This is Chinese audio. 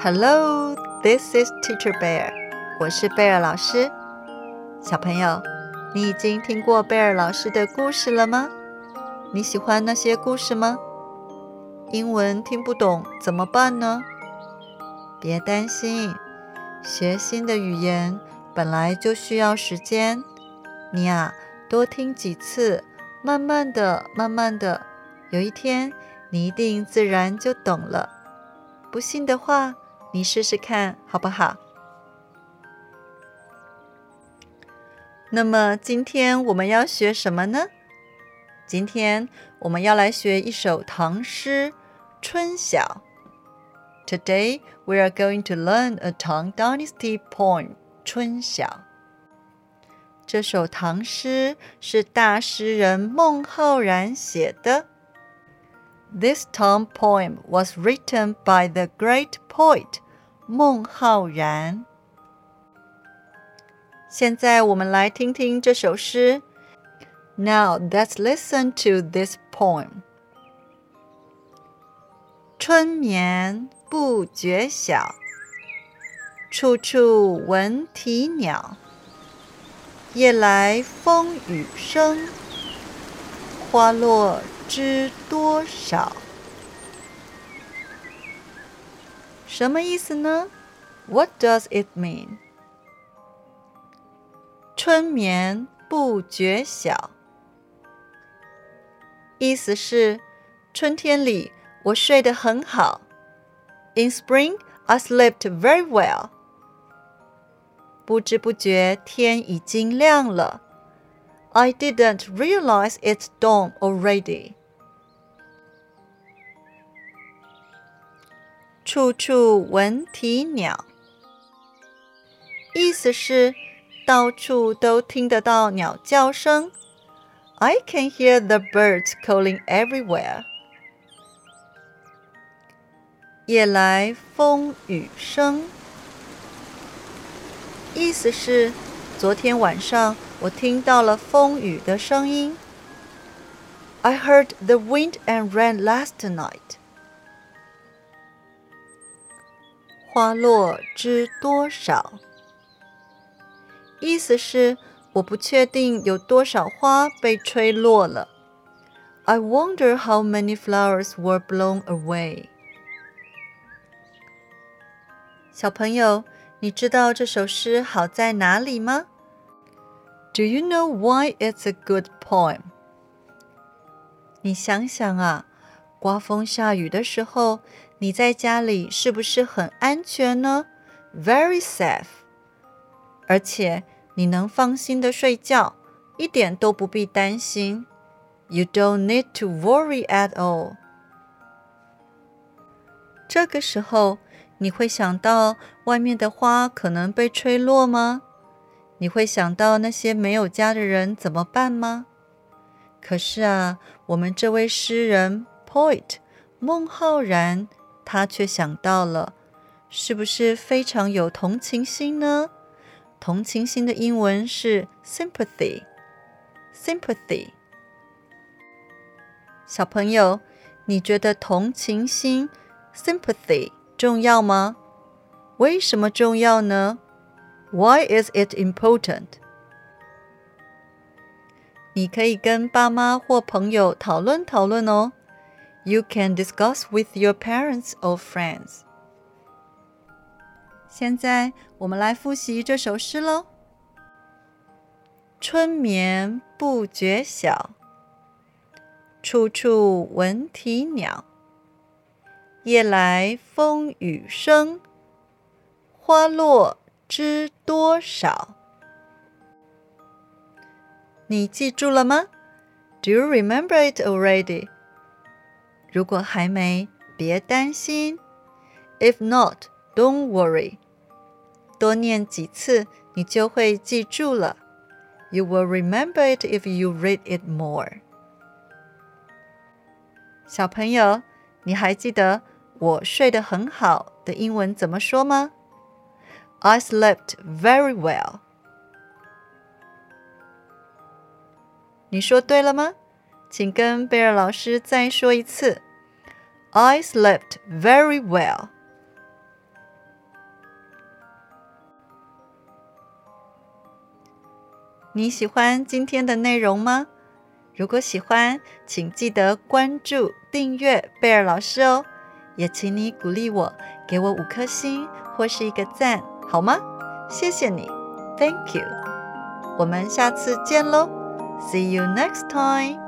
Hello, this is Teacher Bear. 我是贝尔老师。小朋友，你已经听过贝尔老师的故事了吗？你喜欢那些故事吗？英文听不懂怎么办呢？别担心，学新的语言本来就需要时间。你呀，多听几次，慢慢的、慢慢的，有一天你一定自然就懂了。不信的话，你试试看好不好？那么今天我们要学什么呢？今天我们要来学一首唐诗《春晓》。Today we are going to learn a Tang Dynasty poem《春晓》。这首唐诗是大诗人孟浩然写的。This Tang poem was written by the great poet 孟浩然。现在我们来听听这首诗。Now let's listen to this poem. 春眠不觉晓，处处闻啼鸟。夜来风雨声，花落知多少。什么意思呢？What does it mean？春眠不觉晓，意思是春天里我睡得很好。In spring, I slept very well。不知不觉天已经亮了。I didn't realize it's dawn already。处处闻啼鸟，意思是到处都听得到鸟叫声。I can hear the birds calling everywhere。 夜来风雨声，意思是昨天晚上我听到了风雨的声音。I heard the wind and rain last night。花落知多少，意思是我不确定有多少花被吹落了。I wonder how many flowers were blown away。 小朋友，你知道这首诗好在哪里吗？Do you know why it's a good poem？你想想啊，刮风下雨的时候。你在家里是不是很安全呢？Very safe，而且你能放心的睡觉，一点都不必担心。You don't need to worry at all。这个时候，你会想到外面的花可能被吹落吗？你会想到那些没有家的人怎么办吗？可是啊，我们这位诗人 poet 孟浩然。他却想到了，是不是非常有同情心呢？同情心的英文是 sympathy。sympathy。小朋友，你觉得同情心 sympathy 重要吗？为什么重要呢？Why is it important？你可以跟爸妈或朋友讨论讨论哦。You can discuss with your parents or friends. 现在我们来复习这首诗喽。春眠不觉晓，处处闻啼鸟。夜来风雨声，花落知多少。你记住了吗？Do you remember it already? 如果还没，别担心。If not, don't worry。多念几次，你就会记住了。You will remember it if you read it more。小朋友，你还记得我睡得很好的英文怎么说吗？I slept very well。你说对了吗？请跟贝尔老师再说一次。I slept very well。你喜欢今天的内容吗？如果喜欢，请记得关注、订阅贝尔老师哦。也请你鼓励我，给我五颗星或是一个赞，好吗？谢谢你，Thank you。我们下次见喽，See you next time。